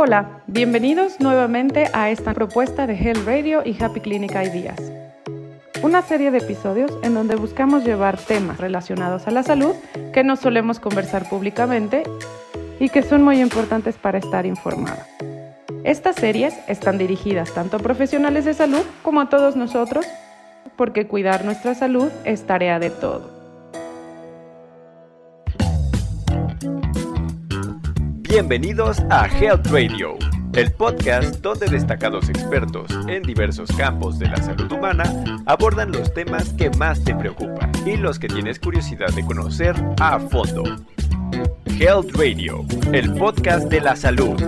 Hola, bienvenidos nuevamente a esta propuesta de Health Radio y Happy Clinic Ideas. Una serie de episodios en donde buscamos llevar temas relacionados a la salud que no solemos conversar públicamente y que son muy importantes para estar informados. Estas series están dirigidas tanto a profesionales de salud como a todos nosotros, porque cuidar nuestra salud es tarea de todos. Bienvenidos a Health Radio, el podcast donde destacados expertos en diversos campos de la salud humana abordan los temas que más te preocupan y los que tienes curiosidad de conocer a fondo. Health Radio, el podcast de la salud.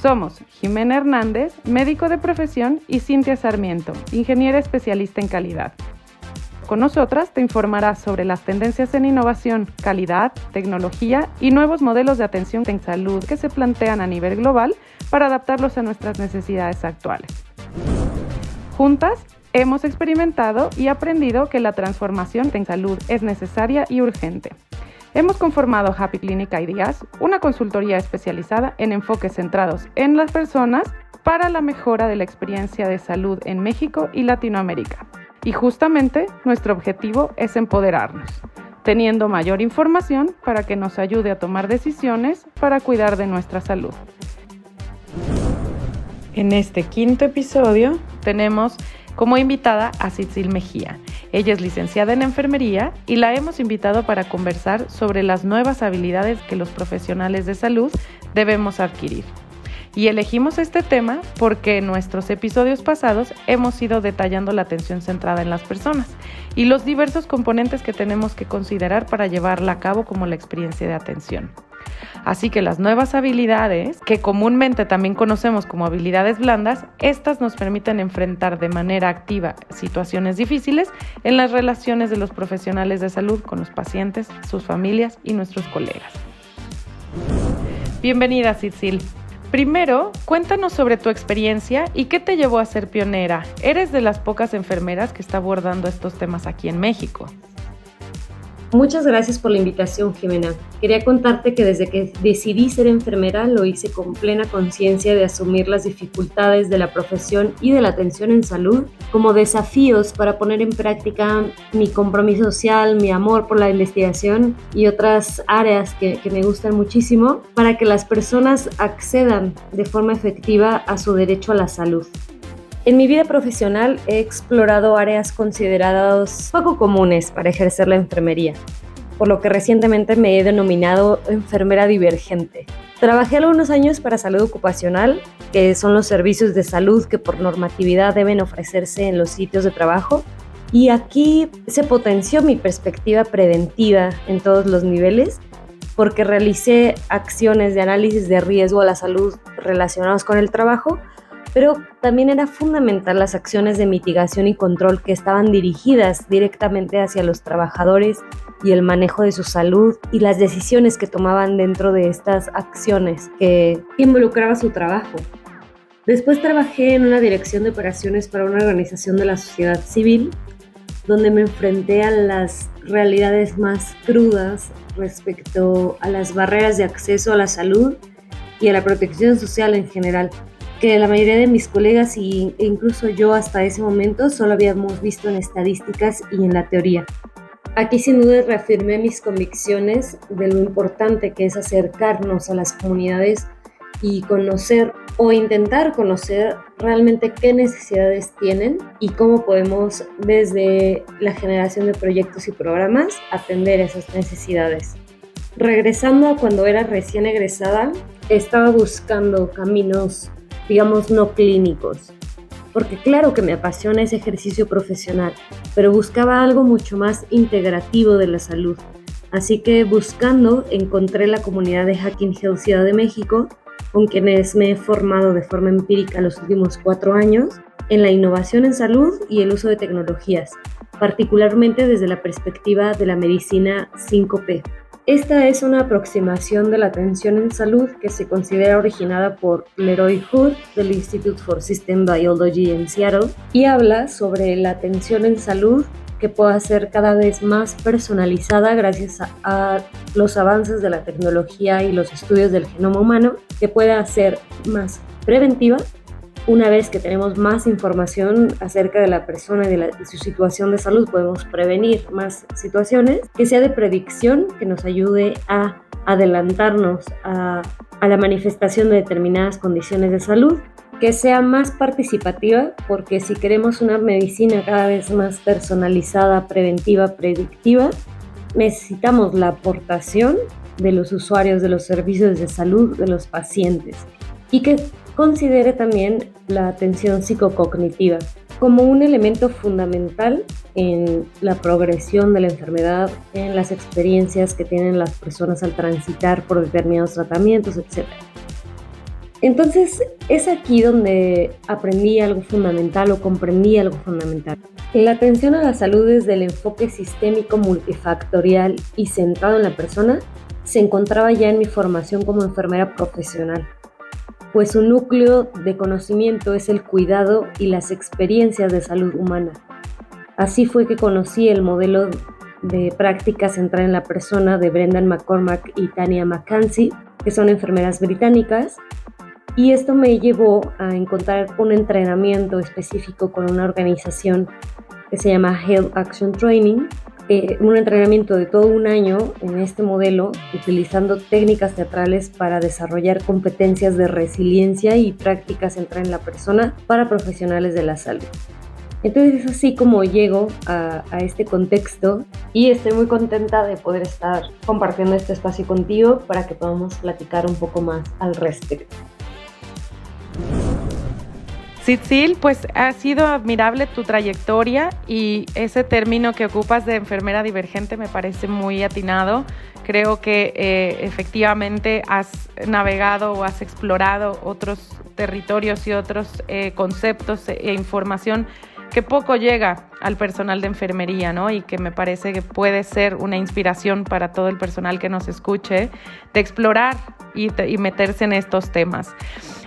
Somos Jimena Hernández, médico de profesión, y Cintia Sarmiento, ingeniera especialista en calidad. Con nosotras te informarás sobre las tendencias en innovación, calidad, tecnología y nuevos modelos de atención en salud que se plantean a nivel global para adaptarlos a nuestras necesidades actuales. Juntas, hemos experimentado y aprendido que la transformación en salud es necesaria y urgente. Hemos conformado Happy Clinic Ideas, una consultoría especializada en enfoques centrados en las personas para la mejora de la experiencia de salud en México y Latinoamérica. Y justamente nuestro objetivo es empoderarnos, teniendo mayor información para que nos ayude a tomar decisiones para cuidar de nuestra salud. En este quinto episodio tenemos como invitada a Cicil Mejía. Ella es licenciada en enfermería y la hemos invitado para conversar sobre las nuevas habilidades que los profesionales de salud debemos adquirir. Y elegimos este tema porque en nuestros episodios pasados hemos ido detallando la atención centrada en las personas y los diversos componentes que tenemos que considerar para llevarla a cabo como la experiencia de atención. Así que las nuevas habilidades, que comúnmente también conocemos como habilidades blandas, estas nos permiten enfrentar de manera activa situaciones difíciles en las relaciones de los profesionales de salud con los pacientes, sus familias y nuestros colegas. Bienvenida, Cecil. Primero, cuéntanos sobre tu experiencia y qué te llevó a ser pionera. Eres de las pocas enfermeras que está abordando estos temas aquí en México. Muchas gracias por la invitación, Jimena. Quería contarte que desde que decidí ser enfermera lo hice con plena conciencia de asumir las dificultades de la profesión y de la atención en salud como desafíos para poner en práctica mi compromiso social, mi amor por la investigación y otras áreas que, que me gustan muchísimo para que las personas accedan de forma efectiva a su derecho a la salud. En mi vida profesional he explorado áreas consideradas poco comunes para ejercer la enfermería, por lo que recientemente me he denominado enfermera divergente. Trabajé algunos años para salud ocupacional, que son los servicios de salud que por normatividad deben ofrecerse en los sitios de trabajo, y aquí se potenció mi perspectiva preventiva en todos los niveles porque realicé acciones de análisis de riesgo a la salud relacionados con el trabajo, pero también era fundamental las acciones de mitigación y control que estaban dirigidas directamente hacia los trabajadores y el manejo de su salud y las decisiones que tomaban dentro de estas acciones que involucraba su trabajo. Después trabajé en una dirección de operaciones para una organización de la sociedad civil, donde me enfrenté a las realidades más crudas respecto a las barreras de acceso a la salud y a la protección social en general que la mayoría de mis colegas e incluso yo hasta ese momento solo habíamos visto en estadísticas y en la teoría. Aquí sin duda reafirmé mis convicciones de lo importante que es acercarnos a las comunidades y conocer o intentar conocer realmente qué necesidades tienen y cómo podemos desde la generación de proyectos y programas atender esas necesidades. Regresando a cuando era recién egresada, estaba buscando caminos digamos, no clínicos. Porque claro que me apasiona ese ejercicio profesional, pero buscaba algo mucho más integrativo de la salud. Así que buscando encontré la comunidad de Hacking Health Ciudad de México, con quienes me he formado de forma empírica los últimos cuatro años en la innovación en salud y el uso de tecnologías, particularmente desde la perspectiva de la medicina 5P. Esta es una aproximación de la atención en salud que se considera originada por Leroy Hood del Institute for System Biology en Seattle y habla sobre la atención en salud que pueda ser cada vez más personalizada gracias a, los avances de la tecnología y los estudios del genoma humano, que pueda ser más preventiva una vez que tenemos más información acerca de la persona y de, su situación de salud, podemos prevenir más situaciones, que sea de predicción, que nos ayude a adelantarnos a, la manifestación de determinadas condiciones de salud, que sea más participativa, porque si queremos una medicina cada vez más personalizada, preventiva, predictiva, necesitamos la aportación de los usuarios de los servicios de salud, de los pacientes, y que considere también la atención psicocognitiva como un elemento fundamental en la progresión de la enfermedad, en las experiencias que tienen las personas al transitar por determinados tratamientos, etc. Entonces es aquí donde aprendí algo fundamental o comprendí algo fundamental. La atención a la salud desde el enfoque sistémico multifactorial y centrado en la persona se encontraba ya en mi formación como enfermera profesional pues su núcleo de conocimiento es el cuidado y las experiencias de salud humana. Así fue que conocí el modelo de práctica centrada en la persona de Brendan McCormack y Tania McKenzie, que son enfermeras británicas, y esto me llevó a encontrar un entrenamiento específico con una organización que se llama Health Action Training, eh, un entrenamiento de todo un año en este modelo, utilizando técnicas teatrales para desarrollar competencias de resiliencia y prácticas centradas en la persona para profesionales de la salud. Entonces es así como llego a, a, este contexto y estoy muy contenta de poder estar compartiendo este espacio contigo para que podamos platicar un poco más al respecto. Sitzil, pues ha sido admirable tu trayectoria y ese término que ocupas de enfermera divergente me parece muy atinado. Creo que eh, efectivamente has navegado o has explorado otros territorios y otros eh, conceptos e información que poco llega al personal de enfermería, ¿no? Y que me parece que puede ser una inspiración para todo el personal que nos escuche de explorar y, y meterse en estos temas.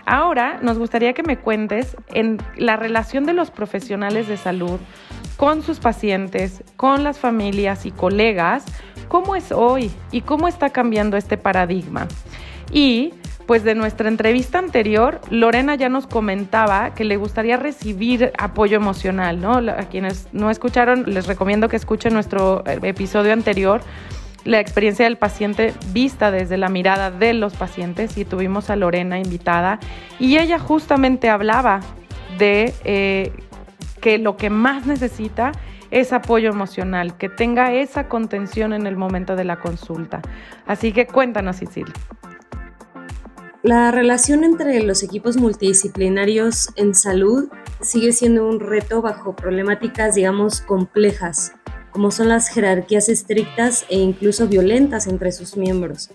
Ahora nos gustaría que me cuentes en la relación de los profesionales de salud con sus pacientes, con las familias y colegas, cómo es hoy y cómo está cambiando este paradigma. Y pues de nuestra entrevista anterior, Lorena ya nos comentaba que le gustaría recibir apoyo emocional, ¿no? A quienes no escucharon, les recomiendo que escuchen nuestro eh, episodio anterior la experiencia del paciente vista desde la mirada de los pacientes y tuvimos a Lorena invitada y ella justamente hablaba de eh, que lo que más necesita es apoyo emocional, que tenga esa contención en el momento de la consulta. Así que cuéntanos, Isil. La relación entre los equipos multidisciplinarios en salud sigue siendo un reto bajo problemáticas, digamos, complejas como son las jerarquías estrictas e incluso violentas entre sus miembros.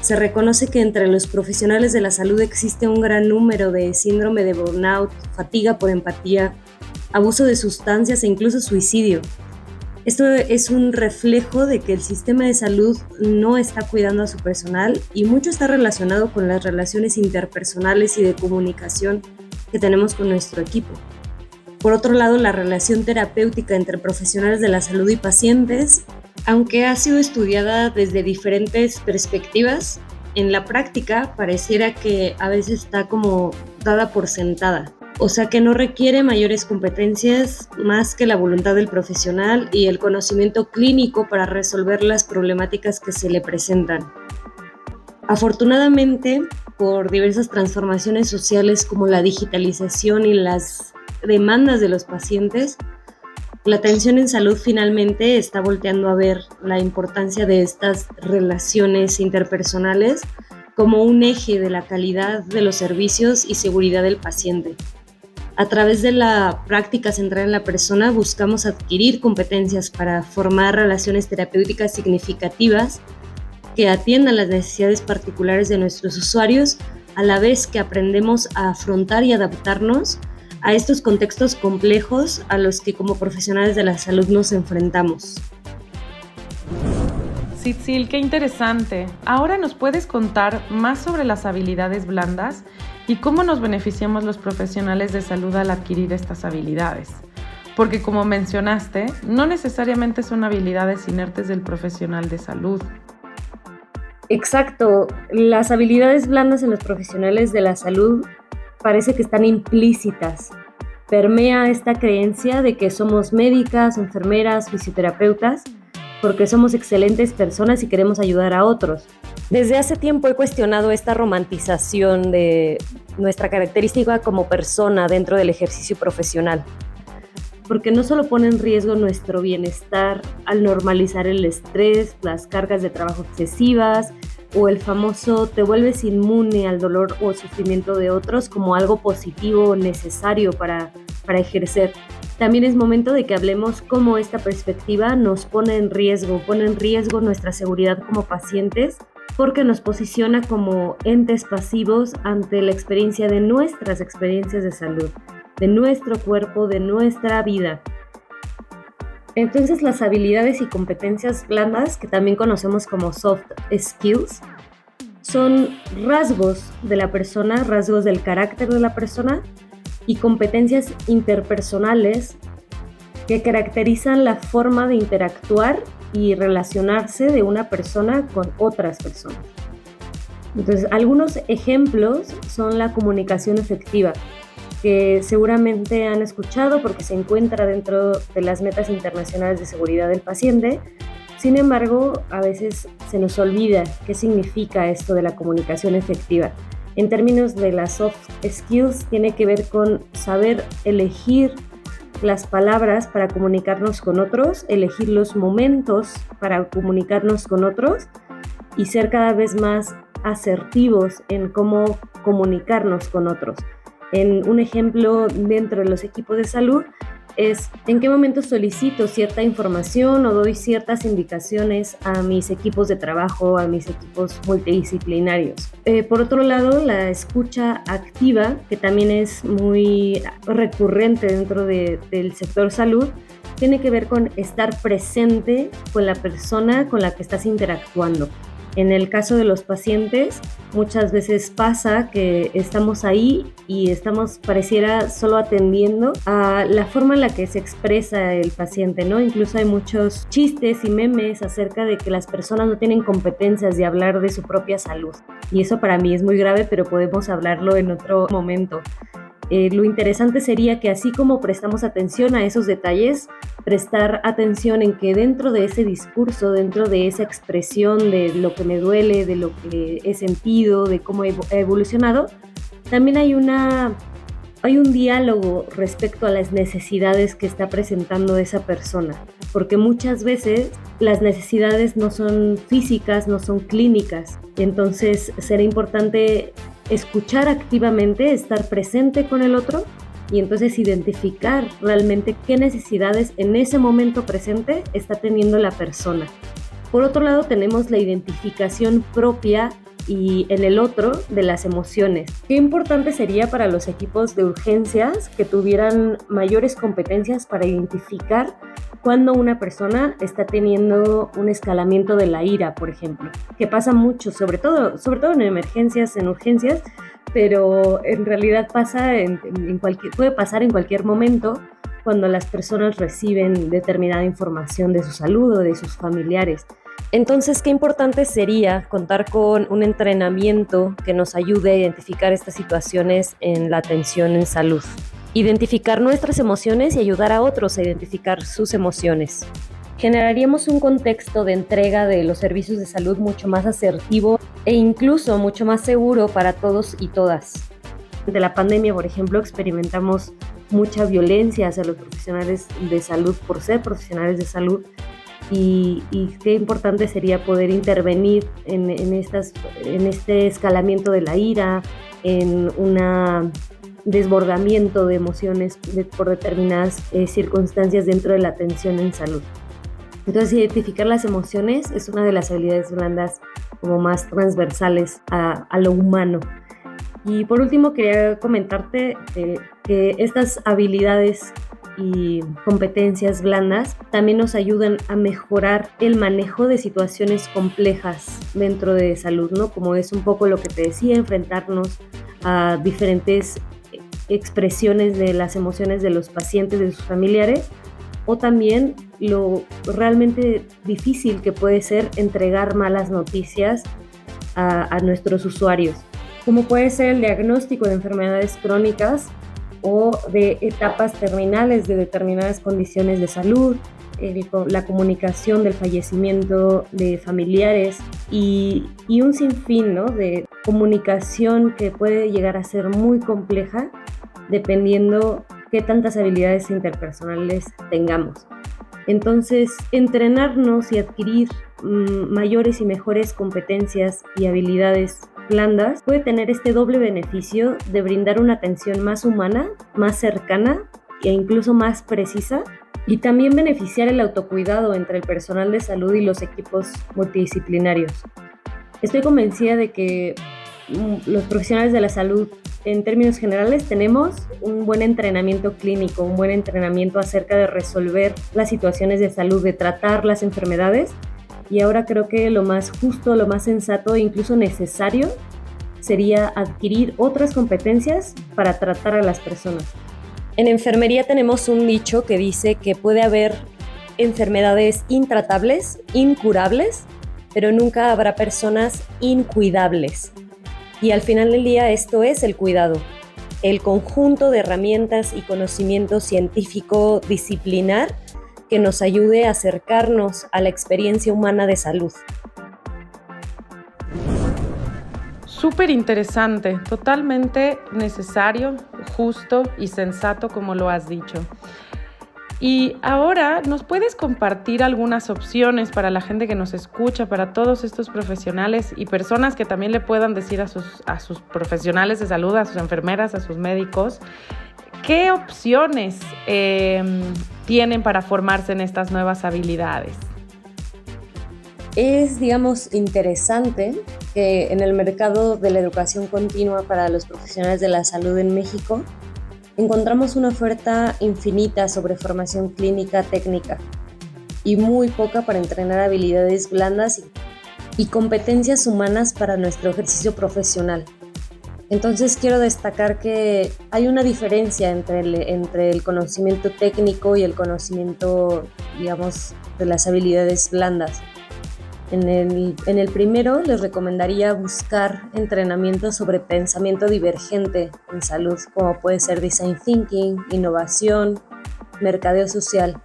Se reconoce que entre los profesionales de la salud existe un gran número de síndrome de burnout, fatiga por empatía, abuso de sustancias e incluso suicidio. Esto es un reflejo de que el sistema de salud no está cuidando a su personal y mucho está relacionado con las relaciones interpersonales y de comunicación que tenemos con nuestro equipo. Por otro lado, la relación terapéutica entre profesionales de la salud y pacientes, aunque ha sido estudiada desde diferentes perspectivas, en la práctica pareciera que a veces está como dada por sentada. O sea que no requiere mayores competencias más que la voluntad del profesional y el conocimiento clínico para resolver las problemáticas que se le presentan. Afortunadamente, por diversas transformaciones sociales como la digitalización y las demandas de los pacientes, la atención en salud finalmente está volteando a ver la importancia de estas relaciones interpersonales como un eje de la calidad de los servicios y seguridad del paciente. A través de la práctica centrada en la persona buscamos adquirir competencias para formar relaciones terapéuticas significativas que atiendan las necesidades particulares de nuestros usuarios, a la vez que aprendemos a afrontar y adaptarnos a estos contextos complejos a los que como profesionales de la salud nos enfrentamos. Sitzil, qué interesante. Ahora nos puedes contar más sobre las habilidades blandas y cómo nos beneficiamos los profesionales de salud al adquirir estas habilidades. porque como mencionaste, no necesariamente son habilidades inertes del profesional de salud. Exacto, las habilidades blandas en los profesionales de la salud parece que están implícitas. Permea esta creencia de que somos médicas, enfermeras, fisioterapeutas, porque somos excelentes personas y queremos ayudar a otros. Desde hace tiempo he cuestionado esta romantización de nuestra característica como persona dentro del ejercicio profesional porque no solo pone en riesgo nuestro bienestar al normalizar el estrés, las cargas de trabajo excesivas o el famoso te vuelves inmune al dolor o sufrimiento de otros como algo positivo o necesario para, para ejercer. También es momento de que hablemos cómo esta perspectiva nos pone en riesgo, pone en riesgo nuestra seguridad como pacientes porque nos posiciona como entes pasivos ante la experiencia de nuestras experiencias de salud de nuestro cuerpo, de nuestra vida. Entonces las habilidades y competencias blandas, que también conocemos como soft skills, son rasgos de la persona, rasgos del carácter de la persona y competencias interpersonales que caracterizan la forma de interactuar y relacionarse de una persona con otras personas. Entonces, algunos ejemplos son la comunicación efectiva, que seguramente han escuchado porque se encuentra dentro de las metas internacionales de seguridad del paciente. Sin embargo, a veces se nos olvida qué significa esto de la comunicación efectiva. En términos de las soft skills, tiene que ver con saber elegir las palabras para comunicarnos con otros, elegir los momentos para comunicarnos con otros y ser cada vez más asertivos en cómo comunicarnos con otros. En un ejemplo dentro de los equipos de salud es en qué momento solicito cierta información o doy ciertas indicaciones a mis equipos de trabajo, a mis equipos multidisciplinarios. Eh, por otro lado, la escucha activa, que también es muy recurrente dentro del sector salud, tiene que ver con estar presente con la persona con la que estás interactuando. En el caso de los pacientes, muchas veces pasa que estamos ahí y estamos, pareciera, solo atendiendo a la forma en la que se expresa el paciente, ¿no? Incluso hay muchos chistes y memes acerca de que las personas no tienen competencias de hablar de su propia salud. Y eso para mí es muy grave, pero podemos hablarlo en otro momento. Eh, lo interesante sería que así como prestamos atención a esos detalles, prestar atención en que dentro de ese discurso, dentro de esa expresión de lo que me duele, de lo que he sentido, de cómo he evolucionado, también hay una hay un diálogo respecto a las necesidades que está presentando esa persona, porque muchas veces las necesidades no son físicas, no son clínicas. Entonces será importante escuchar activamente, estar presente con el otro y entonces identificar realmente qué necesidades en ese momento presente está teniendo la persona. Por otro lado, tenemos la identificación propia y en el otro de las emociones. Qué importante sería para los equipos de urgencias que tuvieran mayores competencias para identificar cuando una persona está teniendo un escalamiento de la ira, por ejemplo, que pasa mucho, sobre todo, sobre todo en emergencias, en urgencias, pero en realidad pasa puede pasar en cualquier momento cuando las personas reciben determinada información de su salud o de sus familiares. Entonces, qué importante sería contar con un entrenamiento que nos ayude a identificar estas situaciones en la atención en salud identificar nuestras emociones y ayudar a otros a identificar sus emociones. Generaríamos un contexto de entrega de los servicios de salud mucho más asertivo e incluso mucho más seguro para todos y todas. De la pandemia, por ejemplo, experimentamos mucha violencia hacia los profesionales de salud por ser profesionales de salud y, qué importante sería poder intervenir en, estas, en este escalamiento de la ira, en una desbordamiento de emociones por determinadas eh, circunstancias dentro de la atención en salud. Entonces, identificar las emociones es una de las habilidades blandas como más transversales a, lo humano. Y por último, quería comentarte eh, que estas habilidades y competencias blandas también nos ayudan a mejorar el manejo de situaciones complejas dentro de salud, ¿no? Como es un poco lo que te decía, enfrentarnos a diferentes expresiones de las emociones de los pacientes, de sus familiares, o también lo realmente difícil que puede ser entregar malas noticias a, a nuestros usuarios, como puede ser el diagnóstico de enfermedades crónicas o de etapas terminales de determinadas condiciones de salud, la comunicación del fallecimiento de familiares y, y un sinfín ¿no? de comunicación que puede llegar a ser muy compleja dependiendo qué tantas habilidades interpersonales tengamos. Entonces, entrenarnos y adquirir mm, mayores y mejores competencias y habilidades puede tener este doble beneficio de brindar una atención más humana, más cercana e incluso más precisa y también beneficiar el autocuidado entre el personal de salud y los equipos multidisciplinarios. Estoy convencida de que mm, los profesionales de la salud en términos generales tenemos un buen entrenamiento clínico, un buen entrenamiento acerca de resolver las situaciones de salud, de tratar las enfermedades y ahora creo que lo más justo, lo más sensato e incluso necesario sería adquirir otras competencias para tratar a las personas. En enfermería tenemos un dicho que dice que puede haber enfermedades intratables, incurables, pero nunca habrá personas incuidables. Y al final del día esto es el cuidado, el conjunto de herramientas y conocimiento científico disciplinar que nos ayude a acercarnos a la experiencia humana de salud. Súper interesante, totalmente necesario, justo y sensato como lo has dicho. Y ahora nos puedes compartir algunas opciones para la gente que nos escucha, para todos estos profesionales y personas que también le puedan decir a sus, a sus profesionales de salud, a sus enfermeras, a sus médicos, qué opciones em, tienen para formarse en estas nuevas habilidades. Es, digamos, interesante que en el mercado de la educación continua para los profesionales de la salud en México encontramos una oferta infinita sobre formación clínica técnica y muy poca para entrenar habilidades blandas y competencias humanas para nuestro ejercicio profesional. Entonces quiero destacar que hay una diferencia entre el, entre el conocimiento técnico y el conocimiento, digamos, de las habilidades blandas. En el, en el, primero les recomendaría buscar entrenamiento sobre pensamiento divergente en salud, como puede ser design thinking, innovación, mercadeo social.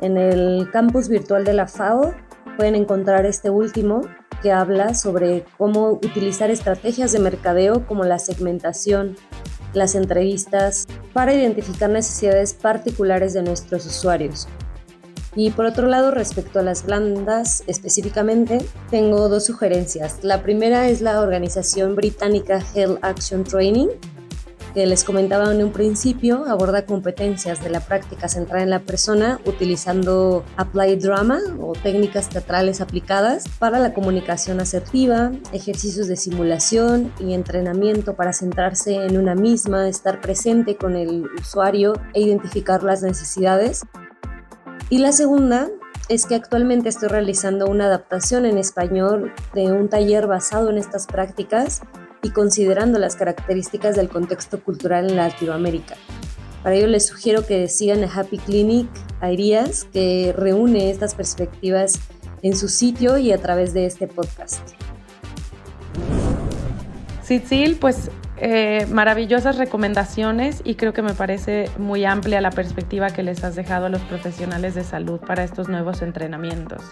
En el campus virtual de la FAO pueden encontrar este último que habla sobre cómo utilizar estrategias de mercadeo como la segmentación, las entrevistas, para identificar necesidades particulares de nuestros usuarios. Y por otro lado, respecto a las blandas específicamente, tengo dos sugerencias. La primera es la organización británica Health Action Training, que les comentaba en un principio, aborda competencias de la práctica centrada en la persona utilizando applied drama o técnicas teatrales aplicadas para la comunicación asertiva, ejercicios de simulación y entrenamiento para centrarse en una misma, estar presente con el usuario e identificar las necesidades. Y la segunda es que actualmente estoy realizando una adaptación en español de un taller basado en estas prácticas y considerando las características del contexto cultural en Latinoamérica. Para ello les sugiero que sigan a Happy Clinic Ideas, que reúne estas perspectivas en su sitio y a través de este podcast. Sitzil, pues eh, maravillosas recomendaciones y creo que me parece muy amplia la perspectiva que les has dejado a los profesionales de salud para estos nuevos entrenamientos.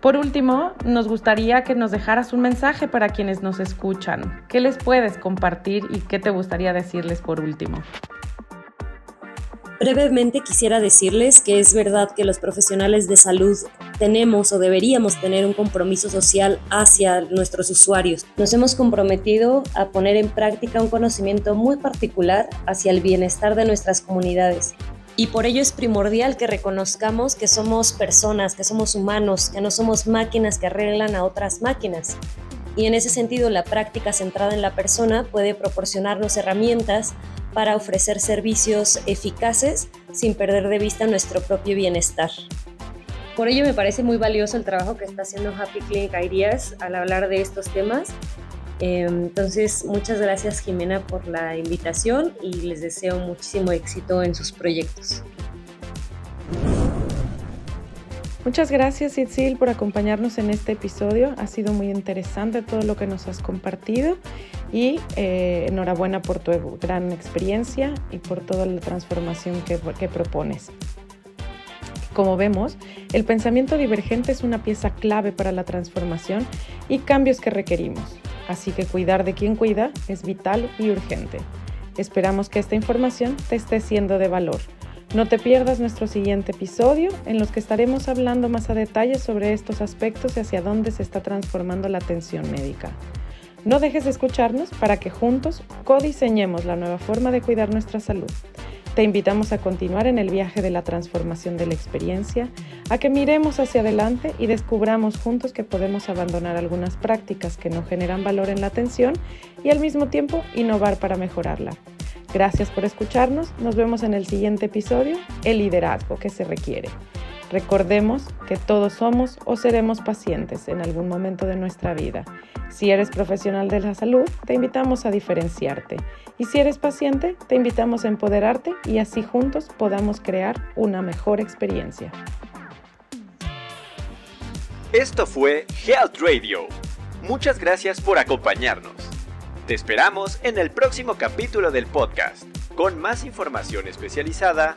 Por último, nos gustaría que nos dejaras un mensaje para quienes nos escuchan. ¿Qué les puedes compartir y qué te gustaría decirles por último? Brevemente quisiera decirles que es verdad que los profesionales de salud tenemos o deberíamos tener un compromiso social hacia nuestros usuarios. Nos hemos comprometido a poner en práctica un conocimiento muy particular hacia el bienestar de nuestras comunidades. Y por ello es primordial que reconozcamos que somos personas, que somos humanos, que no somos máquinas que arreglan a otras máquinas. Y en ese sentido, la práctica centrada en la persona puede proporcionarnos herramientas para ofrecer servicios eficaces sin perder de vista nuestro propio bienestar. Por ello me parece muy valioso el trabajo que está haciendo Happy Clinic Ideas al hablar de estos temas Em, entonces, muchas gracias Jimena por la invitación y les deseo muchísimo éxito en sus proyectos. Muchas gracias Itzil por acompañarnos en este episodio. Ha sido muy interesante todo lo que nos has compartido y eh, enhorabuena por tu gran experiencia y por toda la transformación que propones. Como vemos, el pensamiento divergente es una pieza clave para la transformación y cambios que requerimos. Así que cuidar de quien cuida es vital y urgente. Esperamos que esta información te esté siendo de valor. No te pierdas nuestro siguiente episodio en los que estaremos hablando más a detalle sobre estos aspectos y hacia dónde se está transformando la atención médica. No dejes de escucharnos para que juntos codiseñemos la nueva forma de cuidar nuestra salud. Te invitamos a continuar en el viaje de la transformación de la experiencia, a que miremos hacia adelante y descubramos juntos que podemos abandonar algunas prácticas que no generan valor en la atención y al mismo tiempo innovar para mejorarla. Gracias por escucharnos, nos vemos en el siguiente episodio, El liderazgo que se requiere. Recordemos que todos somos o seremos pacientes en algún momento de nuestra vida. Si eres profesional de la salud, te invitamos a diferenciarte. Y si eres paciente, te invitamos a empoderarte y así juntos podamos crear una mejor experiencia. Esto fue Health Radio. Muchas gracias por acompañarnos. Te esperamos en el próximo capítulo del podcast, con más información especializada